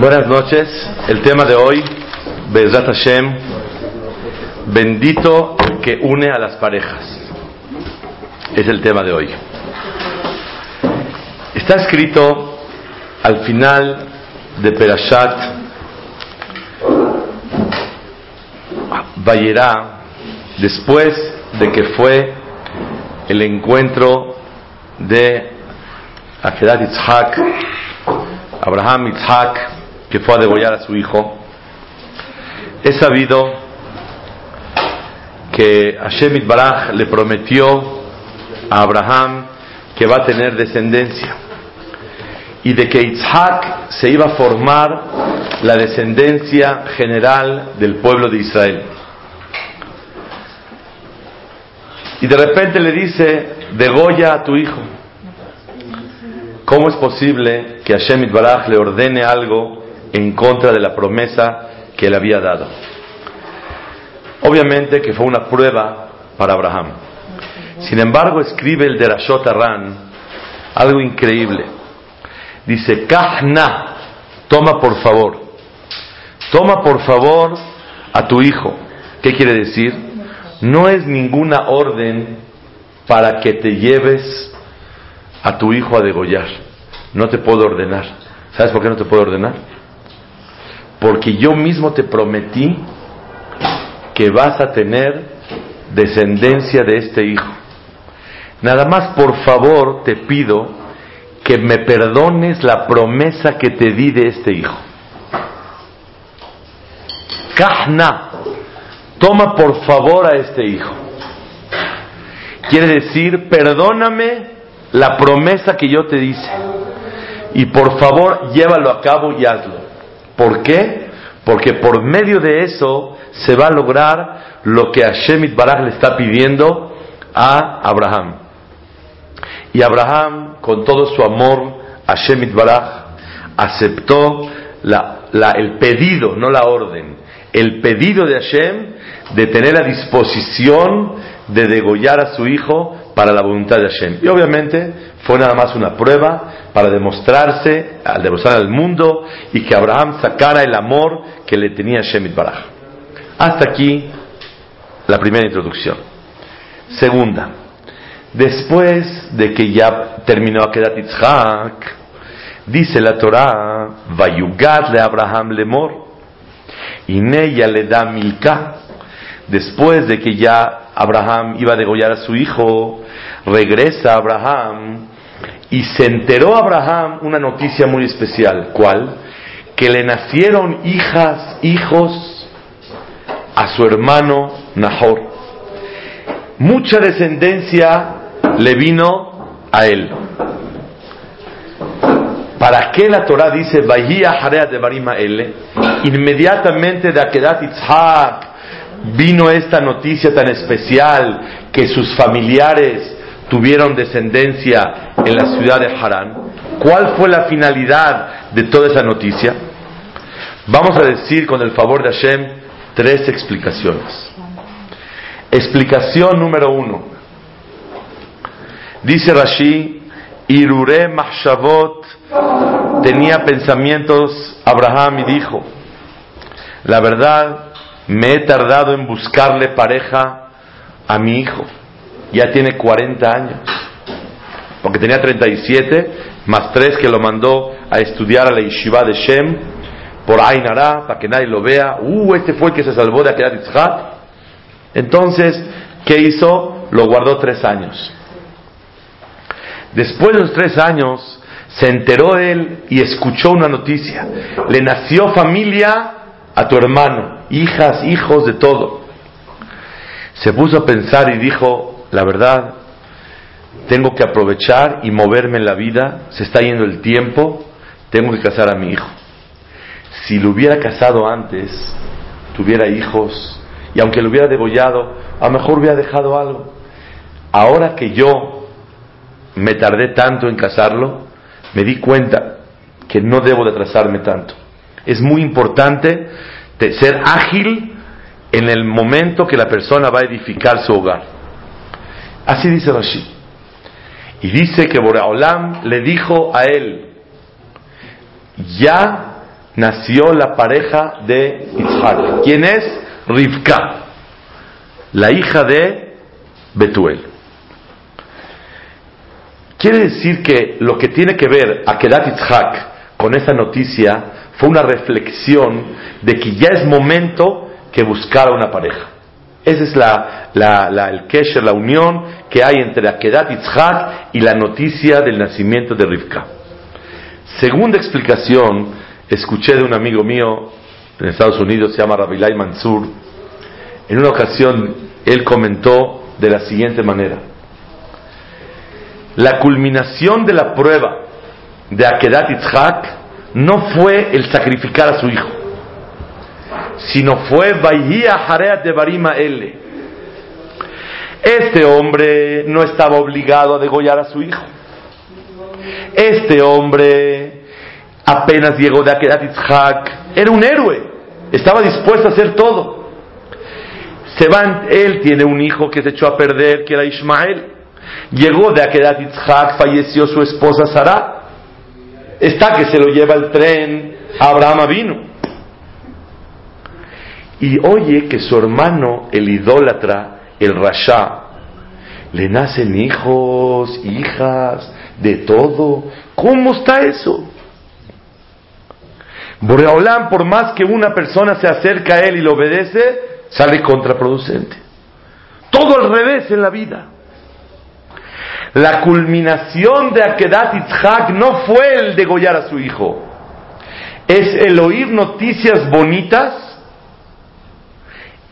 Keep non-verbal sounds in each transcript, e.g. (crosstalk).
Buenas noches. El tema de hoy, Bezrat Hashem, bendito el que une a las parejas. Es el tema de hoy. Está escrito al final de Perashat Vayera, después de que fue el encuentro de Akedat Yitzhak, Abraham Yitzhak, que fue a degollar a su hijo, he sabido que Hashem Baraj le prometió a Abraham que va a tener descendencia y de que Isaac se iba a formar la descendencia general del pueblo de Israel. Y de repente le dice, degolla a tu hijo. ¿Cómo es posible que Hashem Baraj le ordene algo en contra de la promesa que le había dado. Obviamente que fue una prueba para Abraham. Sin embargo, escribe el de Rashot Aran algo increíble. Dice, Kahna, toma por favor, toma por favor a tu hijo. ¿Qué quiere decir? No es ninguna orden para que te lleves a tu hijo a degollar. No te puedo ordenar. ¿Sabes por qué no te puedo ordenar? Porque yo mismo te prometí que vas a tener descendencia de este hijo. Nada más por favor te pido que me perdones la promesa que te di de este hijo. Kahna, toma por favor a este hijo. Quiere decir, perdóname la promesa que yo te hice. Y por favor, llévalo a cabo y hazlo. ¿Por qué? Porque por medio de eso se va a lograr lo que Hashem Baraj le está pidiendo a Abraham. Y Abraham, con todo su amor Hashem Baraj, aceptó el pedido, no la orden, el pedido de Hashem de tener a disposición de degollar a su hijo para la voluntad de Hashem. Y obviamente fue nada más una prueba para demostrarse, al demostrar al mundo y que Abraham sacara el amor que le tenía Shemit Baraj. Hasta aquí la primera introducción. Segunda, después de que ya terminó Akedat Yitzhak, dice la Torah, Vayugad le Abraham lemor, y Neya le da Milka. Después de que ya Abraham iba a degollar a su hijo, regresa Abraham y se enteró Abraham una noticia muy especial. ¿Cuál? Que le nacieron hijas, hijos a su hermano Nahor. Mucha descendencia le vino a él. ¿Para qué la Torah dice Jarea de Barima L? Inmediatamente de Akedat Itzhak vino esta noticia tan especial que sus familiares tuvieron descendencia en la ciudad de Harán. ¿Cuál fue la finalidad de toda esa noticia? Vamos a decir con el favor de Hashem tres explicaciones. Explicación número uno. Dice Rashi, Irure Mahshavot tenía pensamientos Abraham y dijo, la verdad, me he tardado en buscarle pareja a mi hijo ya tiene 40 años. Porque tenía 37, más 3 que lo mandó a estudiar a la yeshiva de Shem, por Ainara, para que nadie lo vea. Uh, este fue el que se salvó de aquella Yitzhak. Entonces, ¿qué hizo? Lo guardó tres años. Después de los tres años, se enteró él y escuchó una noticia. Le nació familia a tu hermano, hijas, hijos, de todo. Se puso a pensar y dijo, la verdad, tengo que aprovechar y moverme en la vida, se está yendo el tiempo, tengo que casar a mi hijo. Si lo hubiera casado antes, tuviera hijos, y aunque lo hubiera degollado, a lo mejor hubiera dejado algo. Ahora que yo me tardé tanto en casarlo, me di cuenta que no debo de atrasarme tanto. Es muy importante ser ágil en el momento que la persona va a edificar su hogar. Así dice Rashi. Y dice que Boreolam le dijo a él, ya nació la pareja de Isaac. ¿Quién es? Rivka, la hija de Betuel. Quiere decir que lo que tiene que ver a Kedat Yitzhak con esa noticia fue una reflexión de que ya es momento que buscara una pareja. Esa es la, la, el kesher, la unión que hay entre Akedat Yitzhak y la noticia del nacimiento de Rivka. Segunda explicación, escuché de un amigo mío en Estados Unidos, se llama Rabilay Mansur. En una ocasión, él comentó de la siguiente manera: La culminación de la prueba de Akedat Yitzhak no fue el sacrificar a su hijo, sino fue Bahía Jareat de Barima L. Este hombre no estaba obligado a degollar a su hijo. Este hombre apenas llegó de Akedat Yitzhak, era un héroe, estaba dispuesto a hacer todo. Se van, él tiene un hijo que se echó a perder, que era Ismael. Llegó de Akedat Yitzhak, falleció su esposa Sarah está que se lo lleva el tren, Abraham vino. Y oye que su hermano, el idólatra, el rasha, le nacen hijos, hijas, de todo. ¿Cómo está eso? Boreolán, por más que una persona se acerca a él y lo obedece, sale contraproducente. Todo al revés en la vida. La culminación de Akedat Yitzhak no fue el degollar a su hijo, es el oír noticias bonitas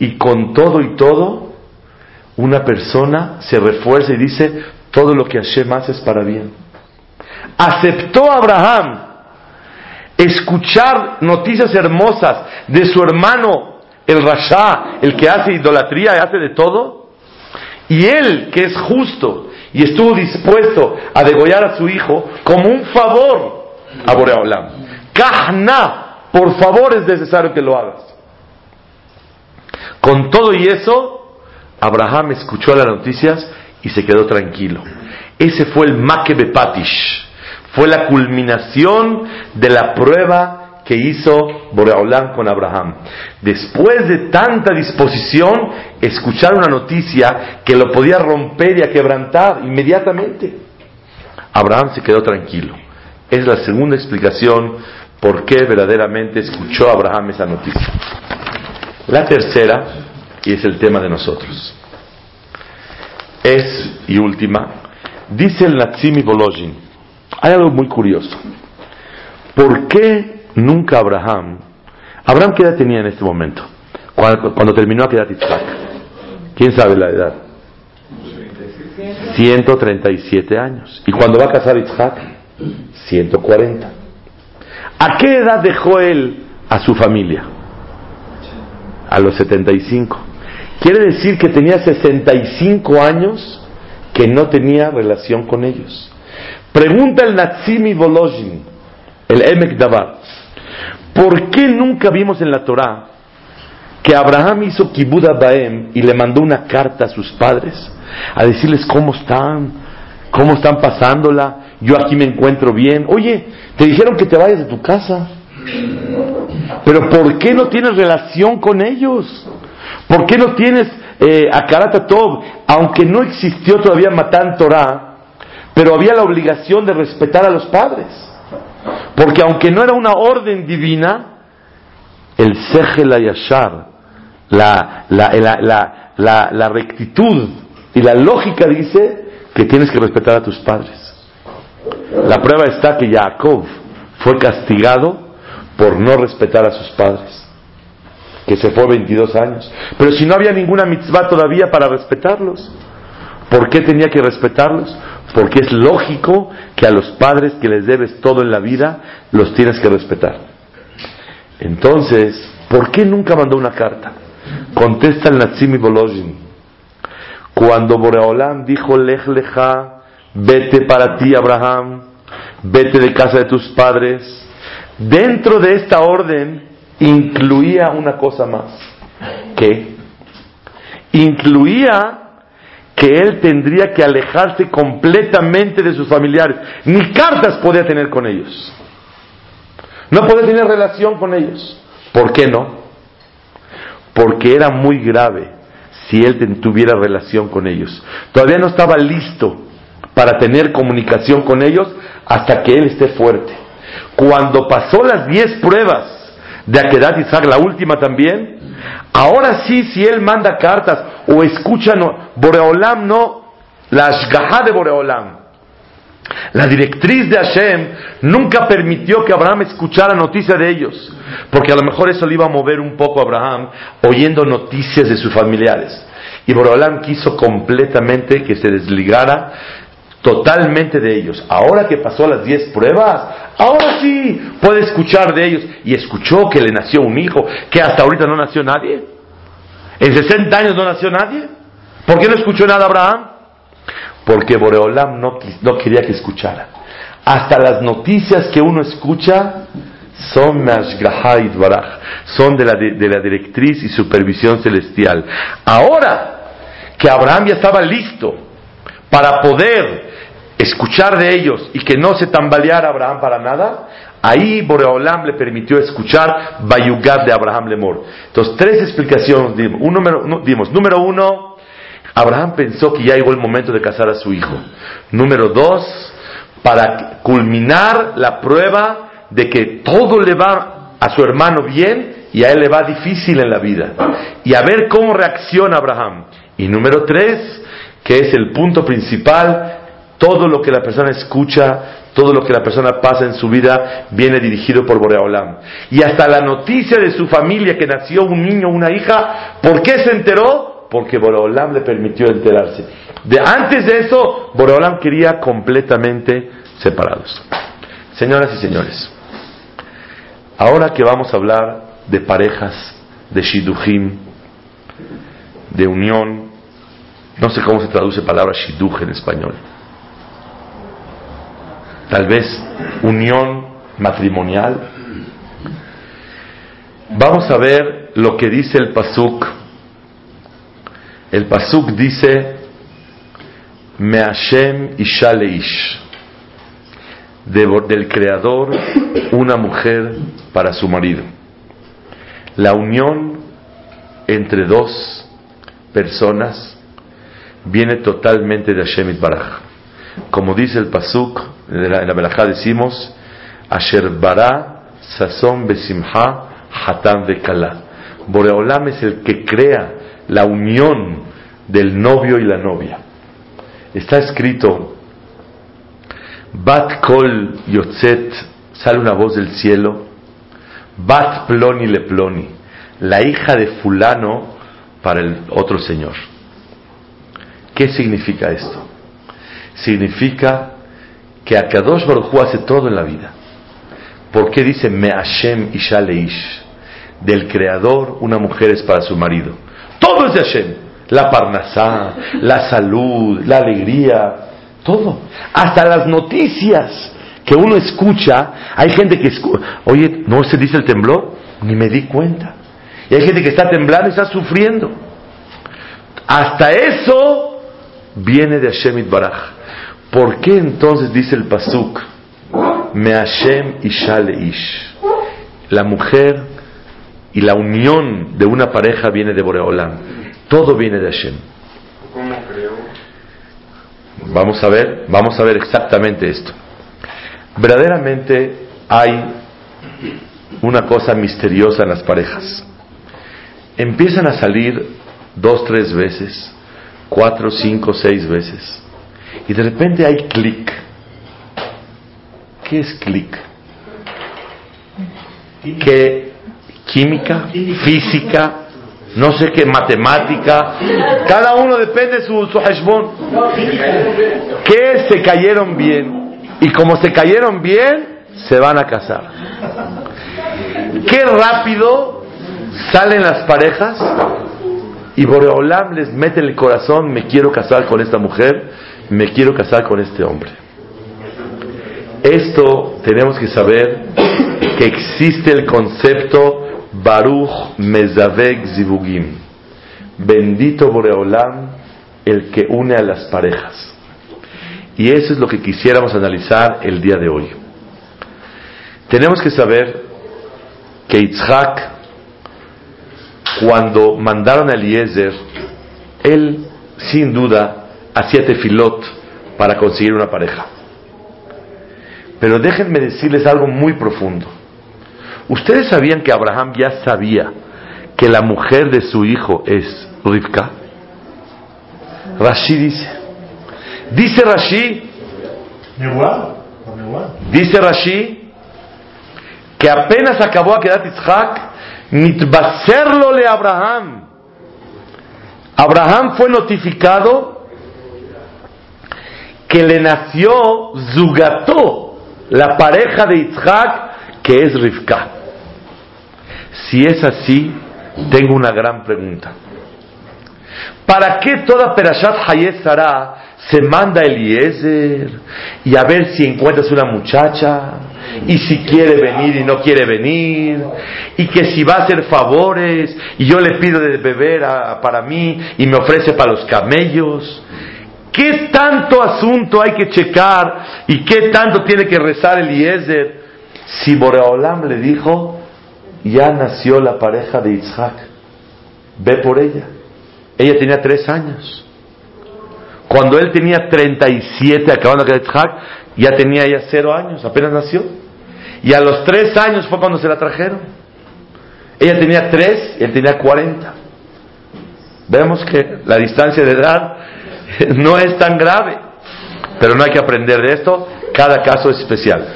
y con todo y todo, una persona se refuerza y dice, todo lo que Hashem hace es para bien. Aceptó Abraham escuchar noticias hermosas de su hermano, el Rasha, el que hace idolatría y hace de todo, y él, que es justo, y estuvo dispuesto a degollar a su hijo como un favor a Boreolam. Kahna, por favor es necesario que lo hagas. Con todo y eso, Abraham escuchó las noticias y se quedó tranquilo. Ese fue el Makebepatish, fue la culminación de la prueba que hizo Boreolán con Abraham. Después de tanta disposición, escuchar una noticia que lo podía romper y quebrantar inmediatamente. Abraham se quedó tranquilo. Es la segunda explicación por qué verdaderamente escuchó Abraham esa noticia. La tercera, y es el tema de nosotros, es, y última, dice el Natsimi Bolojin, hay algo muy curioso. ¿Por qué nunca Abraham, Abraham qué edad tenía en este momento, cuando, terminó a quedar Yitzhak, ¿quién sabe la edad? 137 años. ¿Y cuando va a casar Yitzhak? 140. ¿A qué edad dejó él a su familia? A los 75. Quiere decir que tenía 65 años que no tenía relación con ellos. Pregunta el Natsimi Volozhin, el Emek Davar, ¿Por qué nunca vimos en la Torá que Abraham hizo Kibud Baem y le mandó una carta a sus padres a decirles cómo están, cómo están pasándola, yo aquí me encuentro bien. Oye, te dijeron que te vayas de tu casa, pero ¿por qué no tienes relación con ellos? ¿Por qué no tienes eh, a Karata Aunque no existió todavía Matán Torah, pero había la obligación de respetar a los padres. Porque aunque no era una orden divina, el Sejel Yashar, la, la, la, rectitud y la lógica dice que tienes que respetar a tus padres. La prueba está que Jacob fue castigado por no respetar a sus padres, que se fue 22 años. Pero si no había ninguna mitzvah todavía para respetarlos, ¿por qué tenía que respetarlos? Porque es lógico que a los padres que les debes todo en la vida, los tienes que respetar. Entonces, ¿por qué nunca mandó una carta? Contesta el Natsimi Bolojin. Cuando Boreolam dijo, Lech leja, vete para ti, Abraham, vete de casa de tus padres, dentro de esta orden incluía una cosa más. ¿Qué? Incluía que él tendría que alejarse completamente de sus familiares. Ni cartas podía tener con ellos. No podía tener relación con ellos. ¿Por qué no? Porque era muy grave si él tuviera relación con ellos. Todavía no estaba listo para tener comunicación con ellos hasta que él esté fuerte. Cuando pasó las diez pruebas de Akedat Isaac, la última también, ahora sí, si él manda cartas o escucha, no, Boreolam no, la Ashgaha de Boreolam, la directriz de Hashem nunca permitió que Abraham escuchara noticias de ellos, porque a lo mejor eso le iba a mover un poco a Abraham oyendo noticias de sus familiares. Y Boreolam quiso completamente que se desligara totalmente de ellos. Ahora que pasó las diez pruebas, ahora sí puede escuchar de ellos. Y escuchó que le nació un hijo, que hasta ahorita no nació nadie. En 60 años no nació nadie. ¿Por qué no escuchó nada Abraham? Porque Boreolam no, no quería que escuchara. Hasta las noticias que uno escucha son son de la, de la directriz y supervisión celestial. Ahora que Abraham ya estaba listo para poder escuchar de ellos y que no se tambaleara Abraham para nada, ahí Boreolam le permitió escuchar Bayugad de Abraham Lemor. Entonces, tres explicaciones dimos. Un dimos. Número uno, Abraham pensó que ya llegó el momento de casar a su hijo. Número dos, para culminar la prueba de que todo le va a su hermano bien y a él le va difícil en la vida. Y a ver cómo reacciona Abraham. Y número tres, que es el punto principal, todo lo que la persona escucha, todo lo que la persona pasa en su vida viene dirigido por Boreolam. Y hasta la noticia de su familia que nació un niño o una hija, ¿por qué se enteró? Porque Boreolam le permitió enterarse. De antes de eso, Boreolam quería completamente separados. Señoras y señores, ahora que vamos a hablar de parejas, de shidujim, de unión, no sé cómo se traduce palabra shiduj en español tal vez unión matrimonial. Vamos a ver lo que dice el Pasuk. El Pasuk dice, Meashem Isha Leish, del Creador una mujer para su marido. La unión entre dos personas viene totalmente de Hashem Baraj. Como dice el Pasuk, en la Melajá decimos, Asher bara sazón besimha hatam bekala. Boreolam es el que crea la unión del novio y la novia. Está escrito, Bat kol yotzet, sale una voz del cielo, Bat ploni le ploni, la hija de fulano para el otro señor. ¿Qué significa esto? Significa que Akadosh Baruj hace todo en la vida. ¿Por qué dice Me Hashem Isha? Del creador, una mujer es para su marido. Todo es de Hashem. La parnasá, la salud, la alegría, todo. Hasta las noticias que uno escucha, hay gente que escucha, oye, ¿no se dice el temblor? Ni me di cuenta. Y hay gente que está temblando y está sufriendo. Hasta eso viene de Hashem Baraj. ¿Por qué entonces dice el Pasuk, Me Hashem Isha Ish? La mujer y la unión de una pareja viene de Boreolam. Todo viene de Hashem. ¿Cómo creo? Vamos a ver, vamos a ver exactamente esto. Verdaderamente hay una cosa misteriosa en las parejas. Empiezan a salir dos, tres veces, cuatro, cinco, seis veces y de repente hay clic. ¿Qué es clic? ¿Qué química, física, no sé qué, matemática. Cada uno depende de su, su hashbon. Que se cayeron bien. Y como se cayeron bien, se van a casar. Qué rápido salen las parejas y Boreolam les mete en el corazón, me quiero casar con esta mujer, me quiero casar con este hombre. Esto tenemos que saber que existe el concepto Baruch Mezavek Zivugim. Bendito Boreolam, el que une a las parejas. Y eso es lo que quisiéramos analizar el día de hoy. Tenemos que saber que Yitzhak, cuando mandaron a Eliezer, él sin duda hacía tefilot para conseguir una pareja. Pero déjenme decirles algo muy profundo. ¿Ustedes sabían que Abraham ya sabía que la mujer de su hijo es Rivka? Rashi dice. Dice Rashi. Dice Rashi que apenas acabó a quedar Yitzhak, mitbaserlo le Abraham. Abraham fue notificado que le nació Zugató, la pareja de Isaac, que es Rivka. Si es así, tengo una gran pregunta. ¿Para qué toda Perashat Hayez se manda a Eliezer y a ver si encuentras una muchacha y si quiere venir y no quiere venir y que si va a hacer favores y yo le pido de beber para mí y me ofrece para los camellos ¿Qué tanto asunto hay que checar y qué tanto tiene que rezar Eliezer si Boreolam le dijo, ya nació la pareja de Isaac, ve por ella. Ella tenía tres años. Cuando él tenía 37, acabando de Isaac, ya tenía ella cero años, apenas nació. Y a los tres años fue cuando se la trajeron. Ella tenía tres él tenía cuarenta. Vemos que la distancia de edad (laughs) no es tan grave. Pero no hay que aprender de esto, cada caso es especial.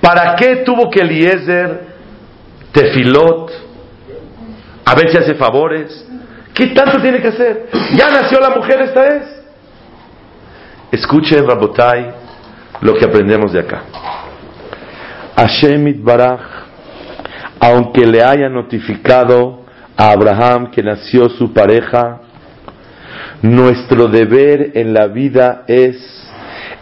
¿Para qué tuvo que Eliezer, Tefilot, a ver si hace favores? ¿Qué tanto tiene que hacer? Ya nació la mujer, esta es. Escuchen, Rabotai, lo que aprendemos de acá. Hashem Baraj, aunque le haya notificado a Abraham que nació su pareja, nuestro deber en la vida es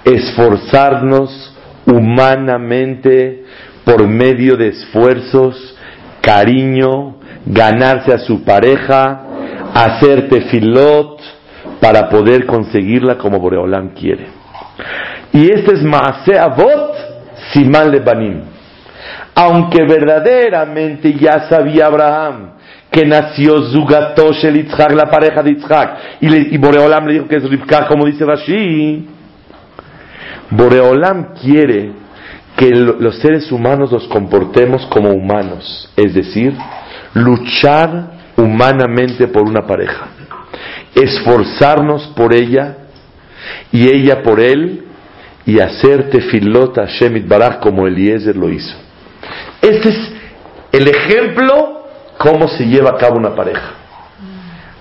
esforzarnos humanamente por medio de esfuerzos, cariño, ganarse a su pareja, hacer tefilot para poder conseguirla como Boreolam quiere. Y este es Maase Avot Siman Lebanim. Aunque verdaderamente ya sabía Abraham que nació Zugatosh el Yitzhak, la pareja de Yitzhak, y, Boreolam le dijo que es Rivka, como dice Rashi. Boreolam quiere que los seres humanos nos comportemos como humanos, es decir, luchar humanamente por una pareja, esforzarnos por ella y ella por él y hacer tefilot a Shemit Baraj como Eliezer lo hizo. Este es el ejemplo cómo se lleva a cabo una pareja.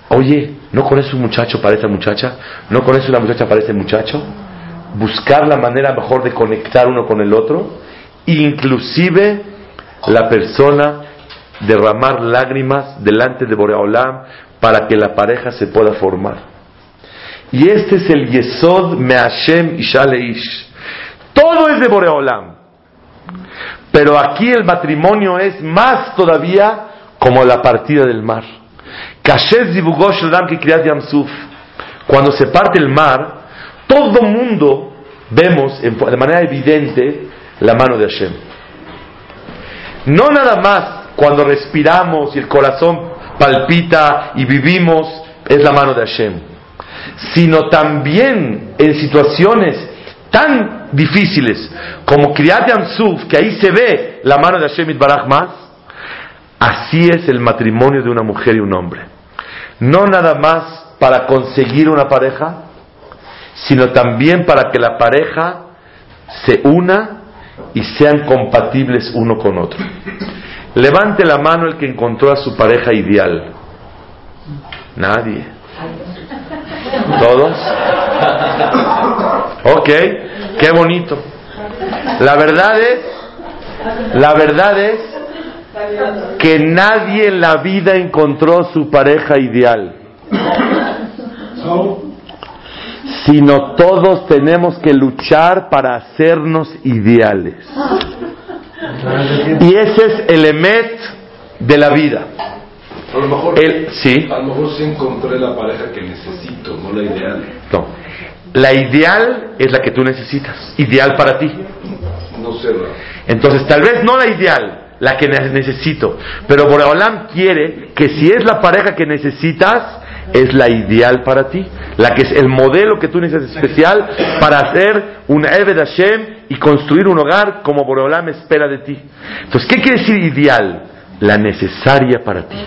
Oye, ¿no conoces un muchacho para esta muchacha? ¿No conoces una muchacha para este muchacho? Buscar la manera mejor de conectar uno con el otro, inclusive la persona derramar lágrimas delante de Boreolam para que la pareja se pueda formar. Y este es el Yesod Meashem Ishaleish. Todo es de Boreolam. Pero aquí el matrimonio es más todavía como la partida del mar. Cuando se parte el mar, todo mundo vemos de manera evidente la mano de Hashem. No nada más cuando respiramos y el corazón palpita y vivimos es la mano de Hashem, sino también en situaciones tan difíciles como Kriyat Yamsuf, que ahí se ve la mano de Hashem Baraj más, Así es el matrimonio de una mujer y un hombre. No nada más para conseguir una pareja, sino también para que la pareja se una y sean compatibles uno con otro. Levante la mano el que encontró a su pareja ideal. Nadie. ¿Todos? Ok, qué bonito. La verdad es, la verdad es que nadie en la vida encontró su pareja ideal. Sino todos tenemos que luchar para hacernos ideales. Y ese es el emet de la vida. A lo mejor, El, sí, a lo mejor sí encontré la pareja que necesito, no la ideal. no. La ideal es la que tú necesitas, ideal para ti. No sé. Entonces, tal vez no la ideal, la que ne- necesito, pero Boreolam quiere que si es la pareja que necesitas, es la ideal para ti, la que es el modelo que tú necesitas especial para hacer un Eved Hashem y construir un hogar como Boreolam espera de ti. Entonces, ¿qué quiere decir ideal? La necesaria para ti.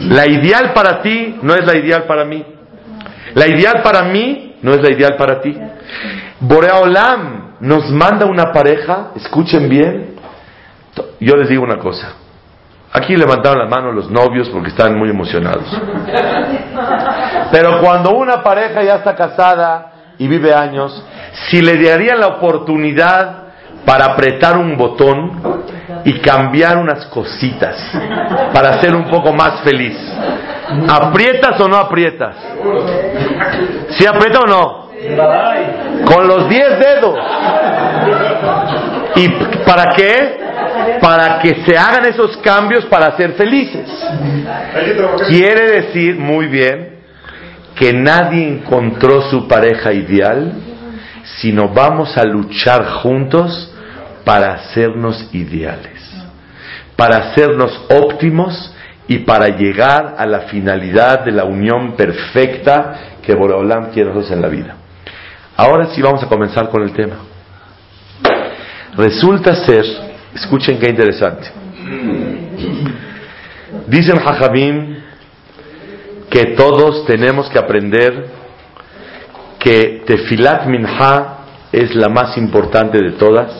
La ideal para ti no es la ideal para mí. La ideal para mí no es la ideal para ti. Boreolam nos manda una pareja, escuchen bien. Yo les digo una cosa. Aquí levantaron las manos los novios porque están muy emocionados. Pero cuando una pareja ya está casada y vive años, si le darían la oportunidad para apretar un botón y cambiar unas cositas para ser un poco más feliz, ¿aprietas o no aprietas? ¿Sí aprieta o no? Con los 10 dedos. ¿Y para qué? Para que se hagan esos cambios para ser felices. Quiere decir muy bien que nadie encontró su pareja ideal, sino vamos a luchar juntos para hacernos ideales, para hacernos óptimos y para llegar a la finalidad de la unión perfecta que Boreolam quiere nosotros en la vida. Ahora sí vamos a comenzar con el tema. Resulta ser, escuchen qué interesante. Dicen Jajamim que todos tenemos que aprender que Tefilat Minha es la más importante de todas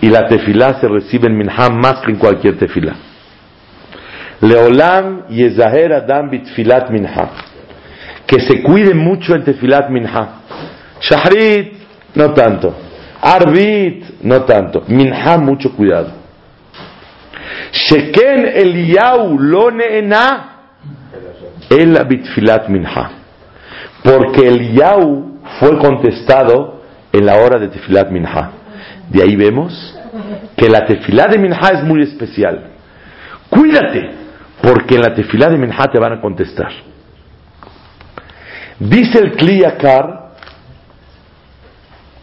y la Tefilá se recibe en Minha más que en cualquier Tefilá. Leolam Yezaher Adam Bitfilat Minha. Que se cuide mucho en Tefilat Minha. Shahrit, no tanto. Arbit, no tanto. Minha, mucho cuidado. Sheken Eliyahu lo neena el bitfilat minha. Porque Eliyahu fue contestado en la hora de tefilat minha. De ahí vemos que la tefilá de minha es muy especial. Cuídate, porque en la tefilá de minha te van a contestar. Dice el Kliyakar,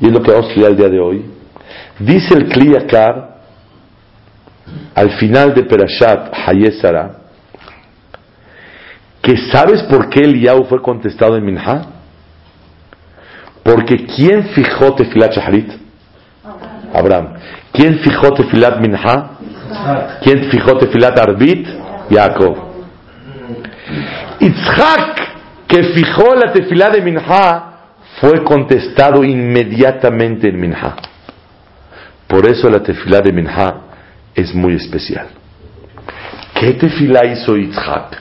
y es lo que vamos a estudiar el día de hoy, dice el Kliyakar al final de Perashat Hayesara, que sabes por qué Eliyahu fue contestado en Minha? Porque ¿quién fijó Tefilat Shaharit? Abraham. ¿Quién fijó Tefilat Minha? ¿Quién fijó Tefilat Arbit? Jacob. Itzhak, que fijó la Tefilá de Minha, fue contestado inmediatamente en Minha. Por eso la Tefilá de Minha es muy especial. ¿Qué Tefilá hizo Itzhak?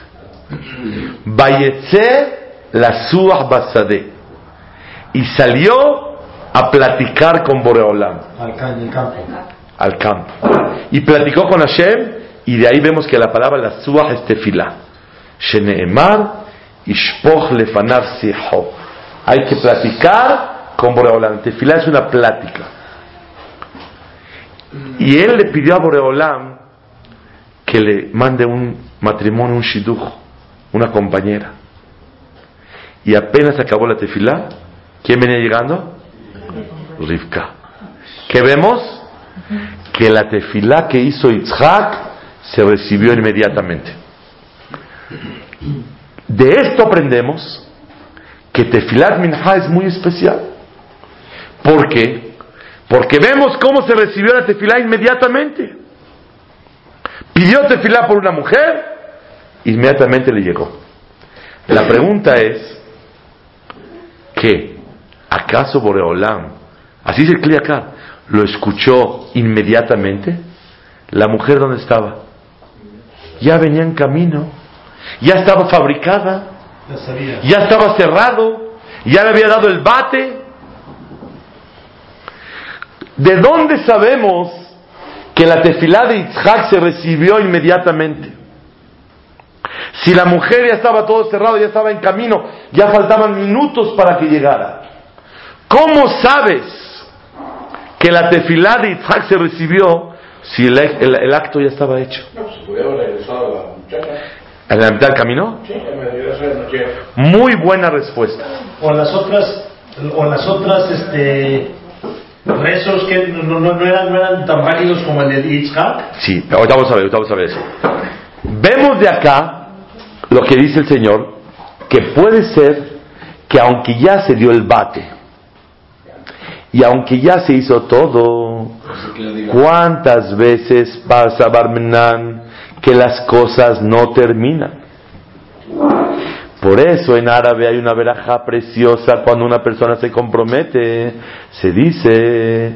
Vayetze la Suah Basade. Y salió a platicar con Boreolam. Al campo. Y platicó con Hashem. Y de ahí vemos que la palabra la Suah es tefilá. Sheneemar ishpoch lefanav siho. Hay que platicar con Boreolam. Tefilá es una plática. Y él le pidió a Boreolam que le mande un matrimonio, un shidduch una compañera. Y apenas acabó la tefilá, ¿quién venía llegando? Rivka. ¿Qué vemos? Que la tefilá que hizo Yitzhak se recibió inmediatamente. De esto aprendemos que tefilat minha es muy especial. ¿Por qué? Porque vemos cómo se recibió la tefilá inmediatamente. Pidió tefilá por una mujer, inmediatamente le llegó. La pregunta es que ¿acaso Boreolam, así dice el acá, lo escuchó inmediatamente? ¿La mujer dónde estaba? ya venía en camino, ya estaba fabricada, Ya sabía. ya estaba cerrado, ya le había dado el bate. ¿De dónde sabemos que la tefilá de Yitzhak se recibió inmediatamente? Si la mujer ya estaba todo cerrado, ya estaba en camino, ya faltaban minutos para que llegara. ¿Cómo sabes que la tefilá de Yitzhak se recibió si el, el- el acto ya estaba hecho? No, pues podía haber regresado a la muchacha. ¿En la mitad del camino? Sí, Muy buena respuesta. O las otras, o las otras, este, rezos que no, no, no eran, no eran tan válidos como el de Yitzhak. Sí, ahorita vamos a ver, ahorita vamos a ver eso. Vemos de acá lo que dice el Señor, que puede ser que aunque ya se dio el bate, y aunque ya se hizo todo, ¿cuántas veces pasa Barmenan que las cosas no terminan? Por eso en árabe hay una veraja preciosa cuando una persona se compromete. Se dice,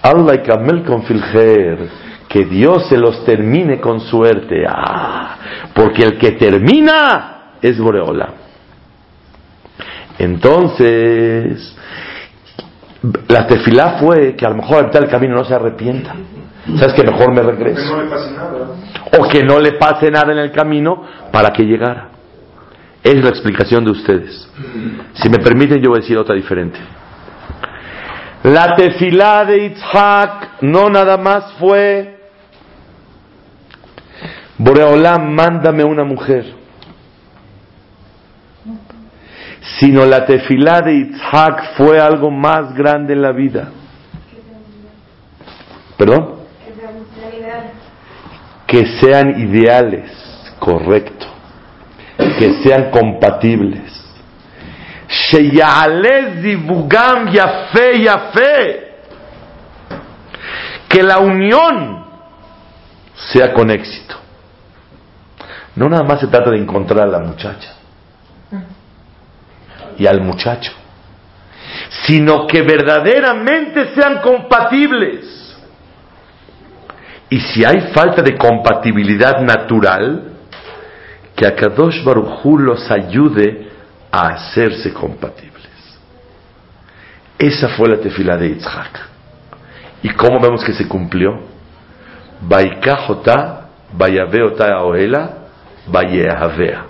Allah y Kamel con filger, que Dios se los termine con suerte. Ah, porque el que termina es Boreola. Entonces, la tefilá fue que a lo mejor del camino no se arrepienta. ¿Sabes que mejor me regreso? o que no le pase nada en el camino para que llegara. Es la explicación de ustedes. Si me permiten, yo voy a decir otra diferente. La tefilá de Itzhak no nada más fue Boreolam, mándame una mujer. Sino la tefilá de Itzhak fue algo más grande en la vida. ¿Perdón? que sean ideales, correcto, que sean compatibles. Yafe yafe. Que la unión sea con éxito. No nada más se trata de encontrar a la muchacha y al muchacho, sino que verdaderamente sean compatibles. Y si hay falta de compatibilidad natural, que Akadosh Barujú los ayude a hacerse compatibles. Esa fue la tefila de Yitzhak. ¿Y cómo vemos que se cumplió? Baikajota, Bayaveota Oela, Bayehavea.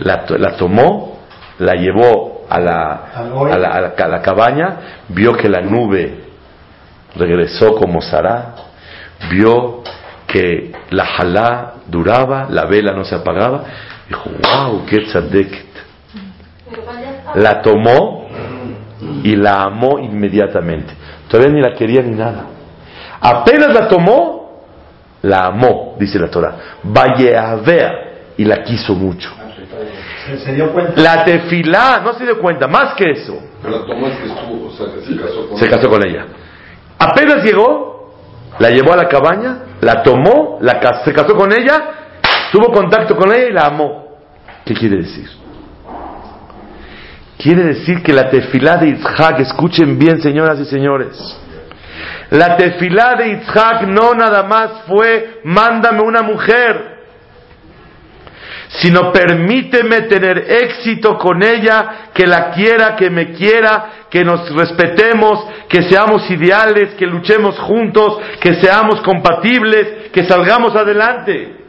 La, la tomó, la llevó a la, a la, a la- a la cabaña, vio que la nube regresó como Sará, vio que la jalá duraba, la vela no se apagaba, dijo, wow, qué tzadeket. La tomó y la amó inmediatamente. Todavía ni la quería ni nada. Apenas la tomó, la amó, dice la Torah. Valleavea y la quiso mucho. Se, se dio cuenta. La tefilá, no se dio cuenta, más que eso, Pero la tomó es que estuvo, o sea, que se casó con se casó con ella. Apenas llegó, la llevó a la cabaña, la tomó, la se casó con ella, tuvo contacto con ella y la amó. ¿Qué quiere decir? Quiere decir que la tefilá de Yitzhak, escuchen bien señoras y señores, la tefilá de Yitzhak no nada más fue mándame una mujer, sino permíteme tener éxito con ella, que la quiera, que me quiera, que nos respetemos, que seamos ideales, que luchemos juntos, que seamos compatibles, que salgamos adelante.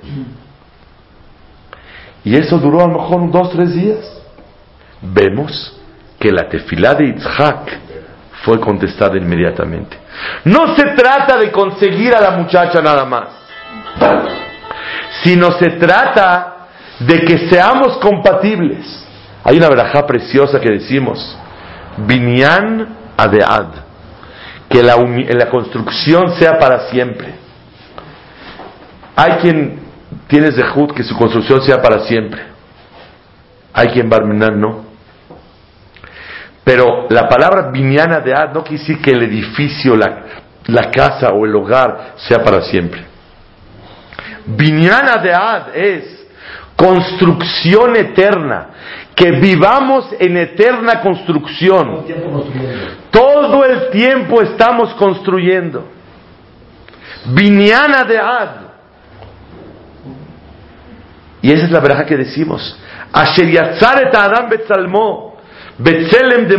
Y eso duró a lo mejor dos, tres días. Vemos que la tefilá de Yitzhak fue contestada inmediatamente. No se trata de conseguir a la muchacha nada más, sino se trata de que seamos compatibles. Hay una verajá preciosa que decimos, Binyan Adead, que la, la construcción sea para siempre. Hay quien tiene zehut que su construcción sea para siempre. Hay quien Barminan no. Pero la palabra Binyan Adead no quiere decir que el edificio, la, la casa o el hogar sea para siempre. Binyan Adead es construcción eterna, que vivamos en eterna construcción. Todo el tiempo estamos construyendo. Vinyana de Ad. Y esa es la verdad que decimos. Asher yatzaret Adam betzalmo, betzelem de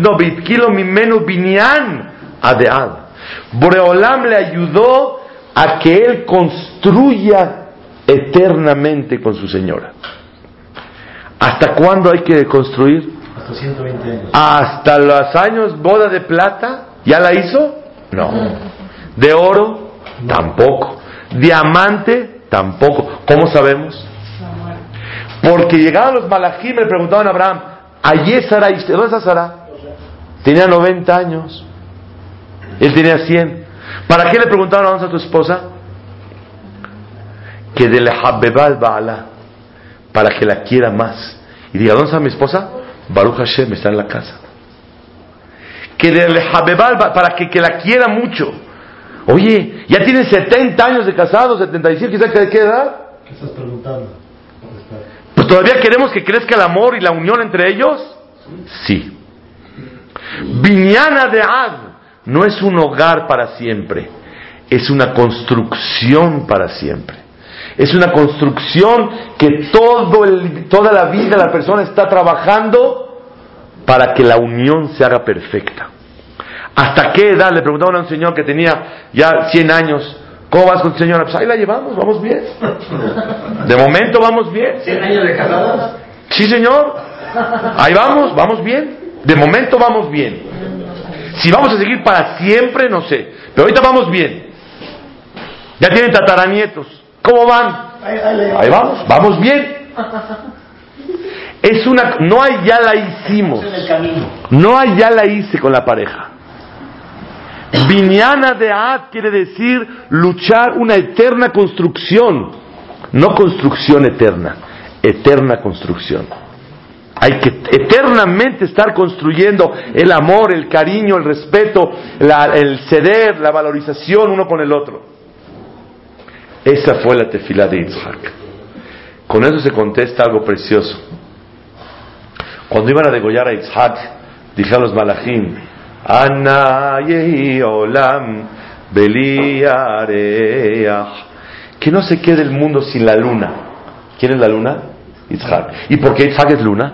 no, beitkilo mimenu binyan adead. Boreolam le ayudó a que él construya eternamente con su señora. ¿Hasta cuándo hay que construir? Hasta 120 años. Hasta los años boda de plata. ¿Ya la hizo? No. ¿De oro? Tampoco. ¿Diamante? Tampoco. ¿Cómo sabemos? Porque llegaban los malajim y le preguntaban a Abraham, ¿Ayer Sara? ¿Dónde está Sara? Tenía 90 años. Él tenía 100. ¿Para qué le preguntaron a tu esposa? Que de la Baala, para que la quiera más. Y diga, ¿dónde está mi esposa? Baruch Hashem está en la casa. Que de la para que, que la quiera mucho. Oye, ya tiene 70 años de casado, 75, quizás de qué edad? ¿Qué estás preguntando? Pues todavía queremos que crezca el amor y la unión entre ellos. Sí. Viñana de Ad no es un hogar para siempre, es una construcción para siempre. Es una construcción que todo el, toda la vida la persona está trabajando para que la unión se haga perfecta. ¿Hasta qué edad? Le preguntaban a un señor que tenía ya 100 años. ¿Cómo vas con tu señora? Pues ahí la llevamos, vamos bien. De momento vamos bien. ¿100 años de casados? Sí, señor. Ahí vamos, vamos bien. De momento vamos bien. Si vamos a seguir para siempre, no sé. Pero ahorita vamos bien. Ya tienen tataranietos. ¿Cómo van? Ahí vamos, vamos bien. (laughs) Es una, no hay ya la hicimos. No hay ya la hice con la pareja. Viñana de Ad quiere decir luchar una eterna construcción, no construcción eterna, eterna construcción. Hay que eternamente estar construyendo el amor, el cariño, el respeto, la- el ceder, la valorización uno con el otro. Esa fue la tefila de Yitzhak. Con eso se contesta algo precioso. Cuando iban a degollar a Yitzhak, dijeron los malachim, Ana yehi olam beli areach". que no se quede el mundo sin la luna. ¿Quién es la luna? Yitzhak. ¿Y por qué Yitzhak es luna?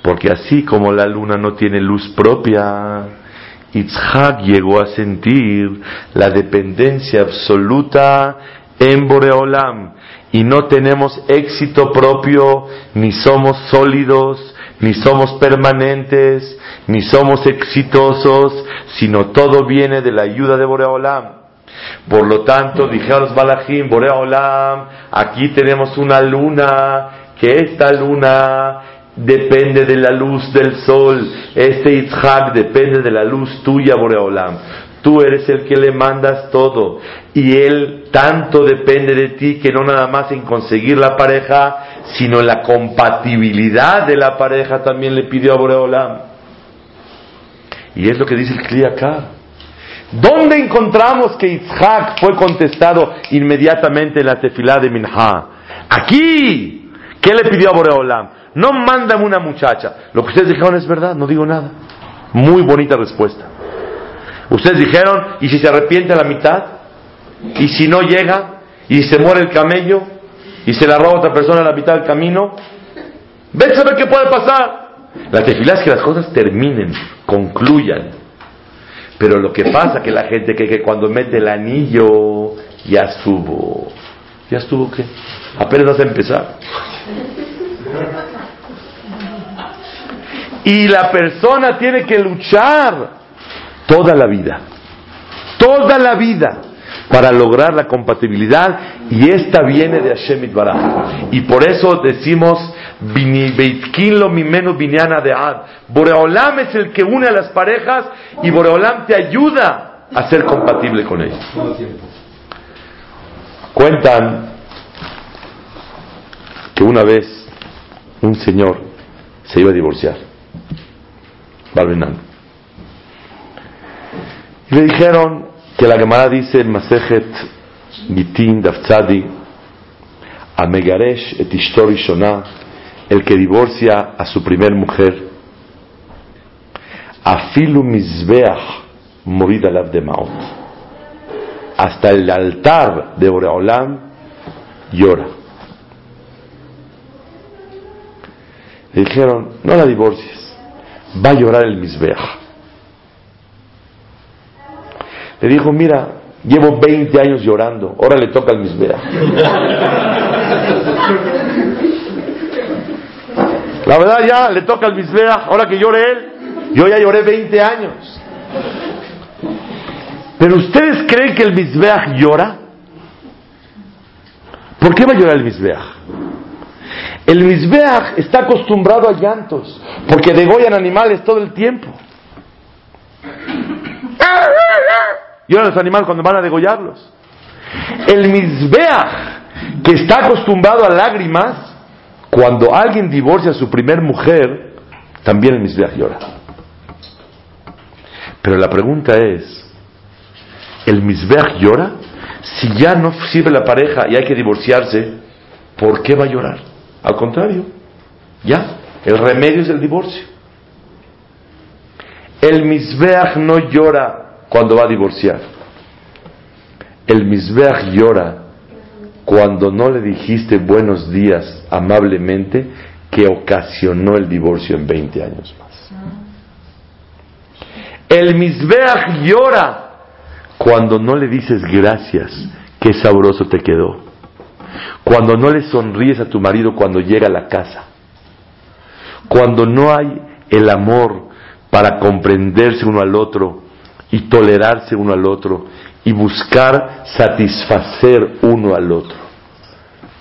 Porque así como la luna no tiene luz propia, Yitzhak llegó a sentir la dependencia absoluta en Boreolam y no tenemos éxito propio, ni somos sólidos, ni somos permanentes, ni somos exitosos, sino todo viene de la ayuda de Boreolam. Por lo tanto, dijeron Balajim, Boreolam, aquí tenemos una luna, que esta luna depende de la luz del sol. Este Yitzhak depende de la luz tuya, Boreolam. Tú eres el que le mandas todo. Y él tanto depende de ti que no nada más en conseguir la pareja, sino en la compatibilidad de la pareja también le pidió a Boreolam. Y es lo que dice el Kli acá. ¿Dónde encontramos que Yitzhak fue contestado inmediatamente en la tefilá de Minha? Aquí. ¿Qué le pidió a Boreolam? No mándame una muchacha. Lo que ustedes dijeron es verdad, no digo nada. Muy bonita respuesta. Ustedes dijeron, ¿y si se arrepiente a la mitad? ¿Y si no llega? ¿Y se muere el camello? ¿Y se la roba otra persona a la mitad del camino? Ven a ver qué puede pasar. La tefilá es que las cosas terminen, concluyan. Pero lo que pasa que la gente que, que cuando mete el anillo ya estuvo. ¿Ya estuvo qué? Apenas vas a empezar. Y la persona tiene que luchar toda la vida. Toda la vida para lograr la compatibilidad y esta viene de Hashem Itbaraj. Y por eso decimos "Bini- Beitkin lo mimenu binyana de Ad. Boreolam es el que une a las parejas y Boreolam te ayuda a ser compatible con ellos. Cuentan que una vez un señor se iba a divorciar. Y le dijeron que la Gemara dice en Masejet Gitin Dafzadi, a Megaresh et Ishto Rishonah, el que divorcia a su primer mujer, Afilu Mizbeach Morid Alav de Maot, hasta el altar de Boreolam llora. Le dijeron, no la divorcies, va a llorar el Misbeach. Le dijo, mira, llevo 20 años llorando, ahora le toca el Misbeach. La verdad ya le toca el Misbeach, ahora que llore él, yo ya lloré 20 años. Pero ustedes creen que el Misbeach llora? ¿Por qué va a llorar el Misbeach? El Misbeach está acostumbrado a llantos, porque degollan animales todo el tiempo. Lloran los animales cuando van a degollarlos. El Misbeach, que está acostumbrado a lágrimas, cuando alguien divorcia a su primer mujer, también el Misbeach llora. Pero la pregunta es, ¿el Misbeach llora? Si ya no sirve la pareja y hay que divorciarse, ¿por qué va a llorar? Al contrario, ya, el remedio es el divorcio. El Misbeach no llora cuando va a divorciar. El Misbeach llora cuando no le dijiste buenos días amablemente que ocasionó el divorcio en 20 años más. El Misbeach llora cuando no le dices gracias, qué sabroso te quedó. Cuando no le sonríes a tu marido cuando llega a la casa. Cuando no hay el amor para comprenderse uno al otro y tolerarse uno al otro y buscar satisfacer uno al otro.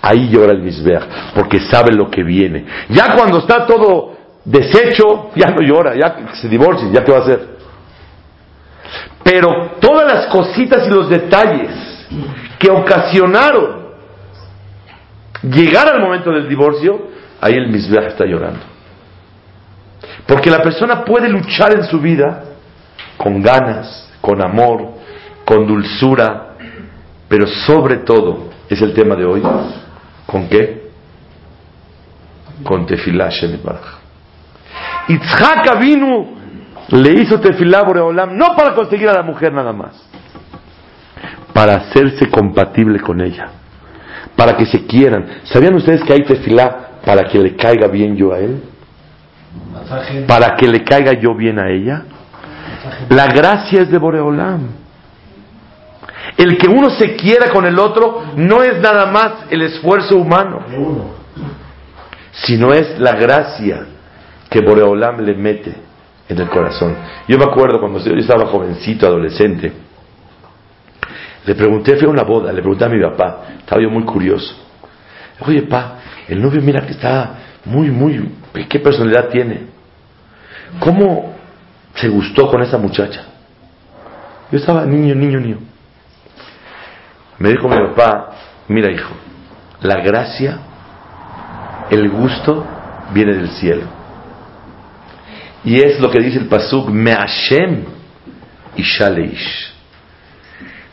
Ahí llora el Misbeach, porque sabe lo que viene. Ya cuando está todo deshecho, ya no llora, ya se divorcia, ya qué va a hacer. Pero todas las cositas y los detalles que ocasionaron llegar al momento del divorcio, ahí el Misbeach está llorando. Porque la persona puede luchar en su vida con ganas, con amor, con dulzura, pero sobre todo, es el tema de hoy, ¿con qué? Con Tefilá Baraj. Itzhak vino le hizo Tefilá Boreolam no para conseguir a la mujer nada más, para hacerse compatible con ella, para que se quieran. ¿Sabían ustedes que hay Tefilá para que le caiga bien yo a él? Para que le caiga yo bien a ella. La gracia es de Boreolam. El que uno se quiera con el otro no es nada más el esfuerzo humano, sino es la gracia que Boreolam le mete en el corazón. Yo me acuerdo cuando yo estaba jovencito, adolescente, le pregunté, fui a una boda, le pregunté a mi papá, estaba yo muy curioso. Oye, papá, el novio mira que está muy, muy, ¿qué personalidad tiene? ¿Cómo se gustó con esa muchacha? Yo estaba niño, niño, niño. Me dijo mi papá, mira hijo, la gracia, el gusto viene del cielo. Y es lo que dice el Pasuk, Me'ashem y Shaleish.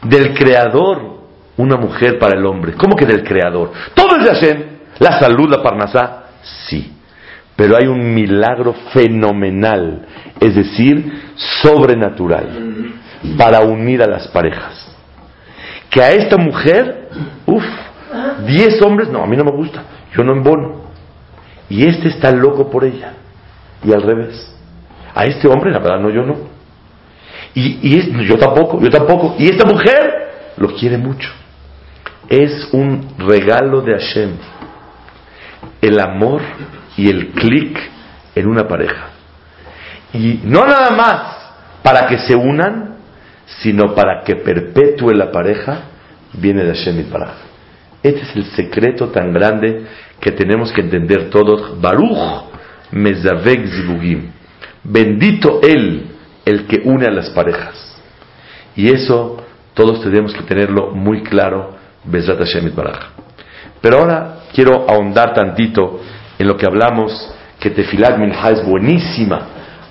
Del creador, una mujer para el hombre. ¿Cómo que del creador? Todo es de Hashem. La salud, la parnasá, sí. Pero hay un milagro fenomenal, es decir, sobrenatural, para unir a las parejas. Que a esta mujer, uff, diez hombres, no, a mí no me gusta, yo no embono. Y este está loco por ella. Y al revés. A este hombre, la verdad, no, yo no. Y, yo tampoco, yo tampoco. Y esta mujer lo quiere mucho. Es un regalo de Hashem. El amor y el clic en una pareja. Y no nada más para que se unan, sino para que perpetúe la pareja, viene de Hashem y para. Este es el secreto tan grande que tenemos que entender todos. Baruch Mezavek Zibugim. Bendito Él, el que une a las parejas. Y eso todos tenemos que tenerlo muy claro, Besrat Hashem Baraj. Pero ahora quiero ahondar tantito en lo que hablamos, que Tefilat Minha es buenísima.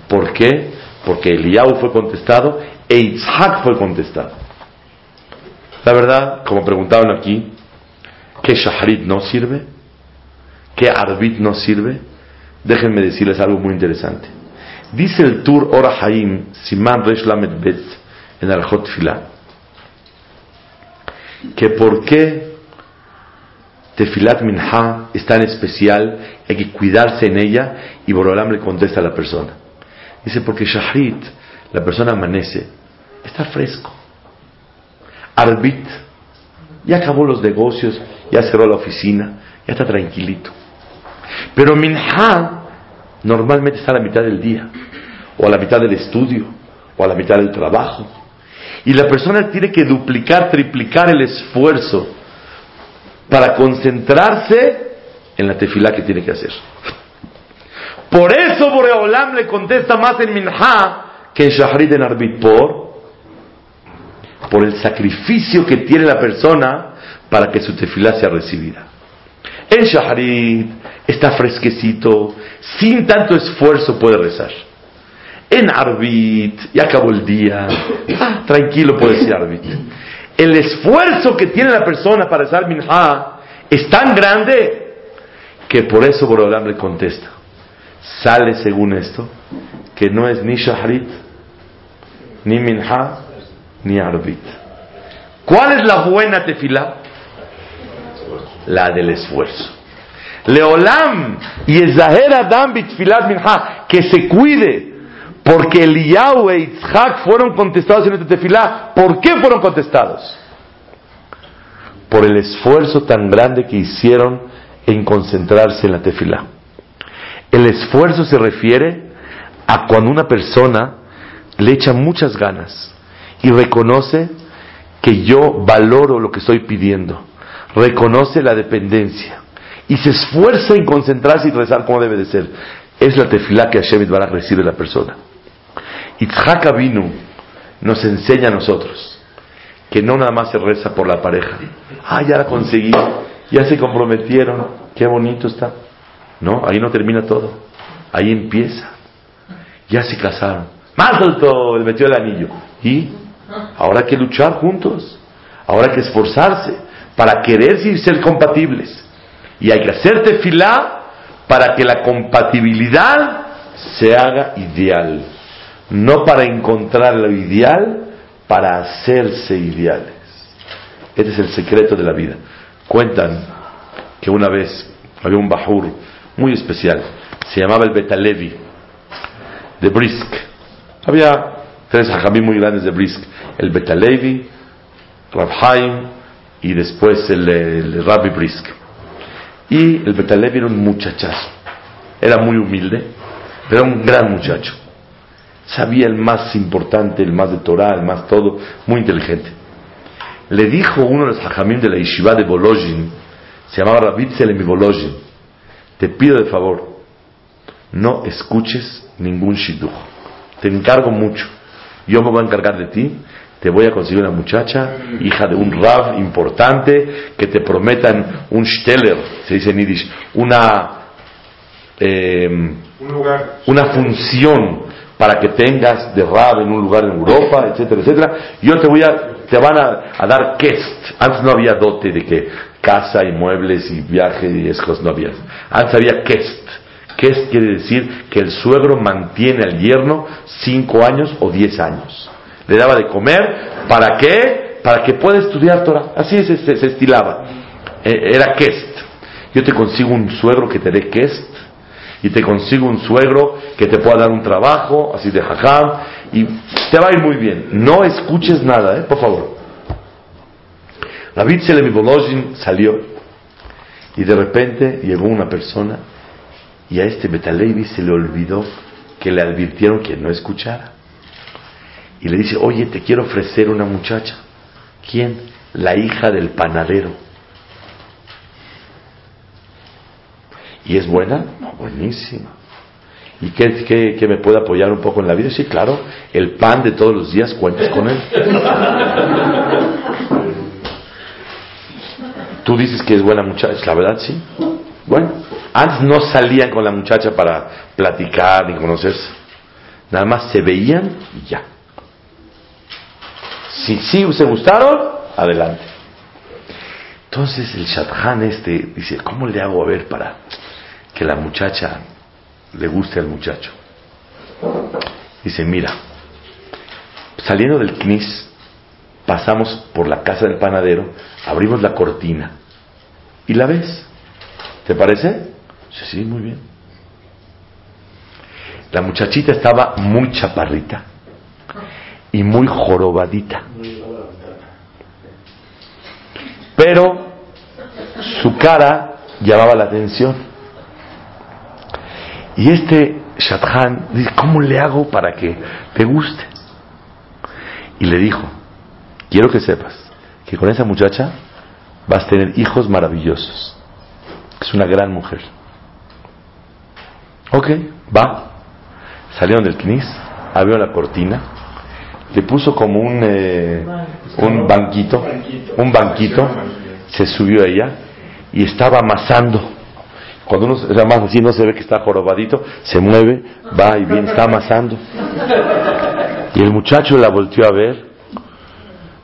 ¿Por qué? Porque Eliyahu fue contestado e Isaac fue contestado. La verdad, como preguntaban aquí, ¿qué Shahrit no sirve? ¿Qué Arbit no sirve? Déjenme decirles algo muy interesante. Dice el Tur Ora Haim, Siman Resh Lamed Bet, en Arjot Fila, que por qué Tefilat Minha es tan especial, hay que cuidarse en ella y Borolam le contesta a la persona. Dice, porque Shahrit, la persona amanece, está fresco. Arbit, ya acabó los negocios, ya cerró la oficina, ya está tranquilito. Pero Minha normalmente está a la mitad del día, o a la mitad del estudio, o a la mitad del trabajo. Y la persona tiene que duplicar, triplicar el esfuerzo para concentrarse en la tefilá que tiene que hacer. Por eso Boreolam le contesta más en Minha que en Shahrid en Arbit. Por, por el sacrificio que tiene la persona para que su tefilá sea recibida. En Shahrid está fresquecito, sin tanto esfuerzo puede rezar. En Arbit, ya acabó el día, ah, tranquilo puede ser Arbit. El esfuerzo que tiene la persona para rezar Minha es tan grande que por eso Borolam le contesta. Sale según esto que no es ni Shahrit, ni Minha, ni Arbit. ¿Cuál es la buena tefila? La del esfuerzo. Leolam y Adam Bitfilat Minha, que se cuide, porque Eliyahu e Itzhak fueron contestados en esta tefilá. ¿Por qué fueron contestados? Por el esfuerzo tan grande que hicieron en concentrarse en la tefilá. El esfuerzo se refiere a cuando una persona le echa muchas ganas y reconoce que yo valoro lo que estoy pidiendo, reconoce la dependencia y se esfuerza en concentrarse y rezar como debe de ser. Es la tefilá que Hashem a recibe la persona. Itzhak Abinu nos enseña a nosotros que no nada más se reza por la pareja. Ah, ya la conseguí, ya se comprometieron, qué bonito está. No, ahí no termina todo. Ahí empieza. Ya se casaron. Más alto, le metió el anillo. Y ahora hay que luchar juntos. Ahora hay que esforzarse para querer ser compatibles. Y hay que hacer tefilá para que la compatibilidad se haga ideal. No para encontrar lo ideal, para hacerse ideales. Este es el secreto de la vida. Cuentan que una vez había un bajur muy especial, se llamaba el Betalevi, de Brisk. Había tres hajamí muy grandes de Brisk, el Betalevi, Rabhaim y después el, el Rabbi Brisk. Y el Betalevi era un muchachazo, era muy humilde, pero era un gran muchacho. Sabía el más importante, el más de Torah, el más todo, muy inteligente. Le dijo uno de los hajamim de la yeshiva de Bolojin, se llamaba Rabbi Selemi Bolojin, te pido de favor, no escuches ningún shidduch. Te encargo mucho. Yo me voy a encargar de ti. Te voy a conseguir una muchacha, hija de un rab importante, que te prometan un steller, se dice en Yiddish, una, eh, una función para que tengas de rab en un lugar en Europa, etcétera, etcétera. Yo te voy a, te van a, a dar kest. Antes no había dote de que casa y muebles y viaje y esas no había. Antes había kest. Kest quiere decir que el suegro mantiene al yerno cinco años o diez años. Le daba de comer, ¿para qué? Para que pueda estudiar Torah. Así se, se, estilaba. Eh, era kest. Yo te consigo un suegro que te dé kest y te consigo un suegro que te pueda dar un trabajo, así de jajam, y te va a ir muy bien. No escuches nada, ¿eh? por favor. David Selemi salió y de repente llegó una persona y a este Betalevi se le olvidó que le advirtieron que no escuchara. Y le dice, oye, te quiero ofrecer una muchacha. ¿Quién? La hija del panadero. ¿Y es buena? No, buenísima. ¿Y qué, qué, me puede apoyar un poco en la vida? Sí, claro, el pan de todos los días cuentas con él. Tú dices que es buena muchacha, la verdad sí. Bueno, antes no salían con la muchacha para platicar ni conocerse. Nada más se veían y ya. Si sí se gustaron, adelante. Entonces el Shadchan este dice, ¿cómo le hago a ver para que la muchacha le guste al muchacho? Dice, mira, saliendo del Knis, pasamos por la casa del panadero, abrimos la cortina y la ves. ¿Te parece? Sí, sí, muy bien. La muchachita estaba muy chaparrita y muy jorobadita. Pero su cara llamaba la atención. Y este Shathan dice, ¿cómo le hago para que te guste? Y le dijo, quiero que sepas que con esa muchacha vas a tener hijos maravillosos. Es una gran mujer. Ok, va. Salieron del knis, abrió la cortina, le puso como un, eh, un banquito, un banquito, se subió ella y estaba amasando. Cuando uno se amasa así no se ve que está jorobadito, se mueve, va y viene, está amasando. Y el muchacho la volteó a ver.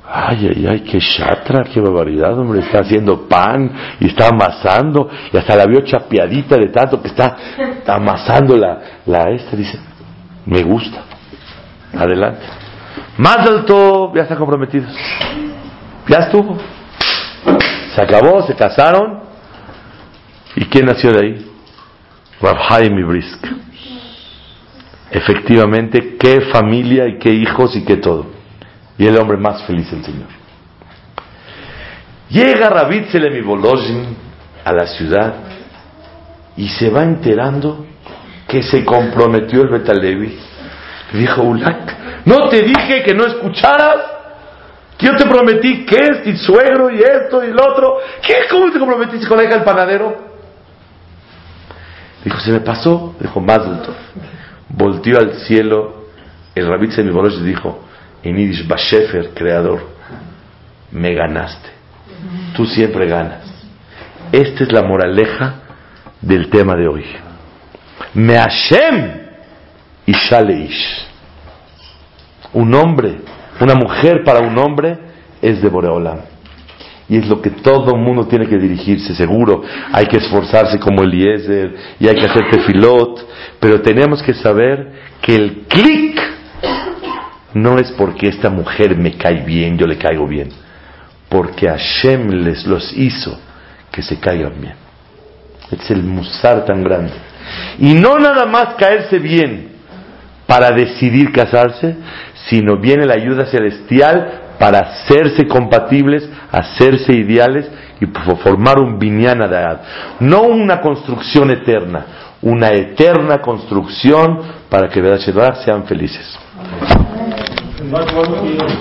Ay, ay, ay, qué chatra, qué barbaridad, hombre, está haciendo pan y está amasando y hasta la vio chapeadita de tanto que está, está amasando la, la esta, dice, me gusta. Adelante. Más alto, ya están comprometidos. Ya estuvo. Se acabó, se casaron. ¿Y quién nació de ahí? Rabhaim Brisk. Efectivamente, qué familia y qué hijos y qué todo. Y el hombre más feliz el Señor. Llega Rabit Selemi Bolojin a la ciudad y se va enterando que se comprometió el Betalevi. Dijo Ulak, no te dije que no escucharas. Que yo te prometí que es y suegro y esto y lo otro. ¿Qué? ¿Cómo te comprometiste con la hija del panadero? Dijo, se me pasó. Dijo, Mazel Tov. Volteó al cielo. El Rabit Semibolosh dijo, en Bashefer, creador, me ganaste. Tú siempre ganas. Esta es la moraleja del tema de hoy. Me Hashem y Shaleish. Un hombre, una mujer para un hombre es de Boreolam. Y es lo que todo mundo tiene que dirigirse, seguro. Hay que esforzarse como Eliezer y hay que hacer tefilot. Pero tenemos que saber que el clic no es porque esta mujer me cae bien, yo le caigo bien. Porque Hashem les los hizo que se caigan bien. Es el musar tan grande. Y no nada más caerse bien para decidir casarse, sino viene la ayuda celestial para hacerse compatibles, hacerse ideales y formar un viñana de Ad. No una construcción eterna, una eterna construcción para que Vedas sean felices.